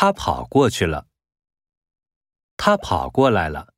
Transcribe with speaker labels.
Speaker 1: 他跑过去了。他跑过来了。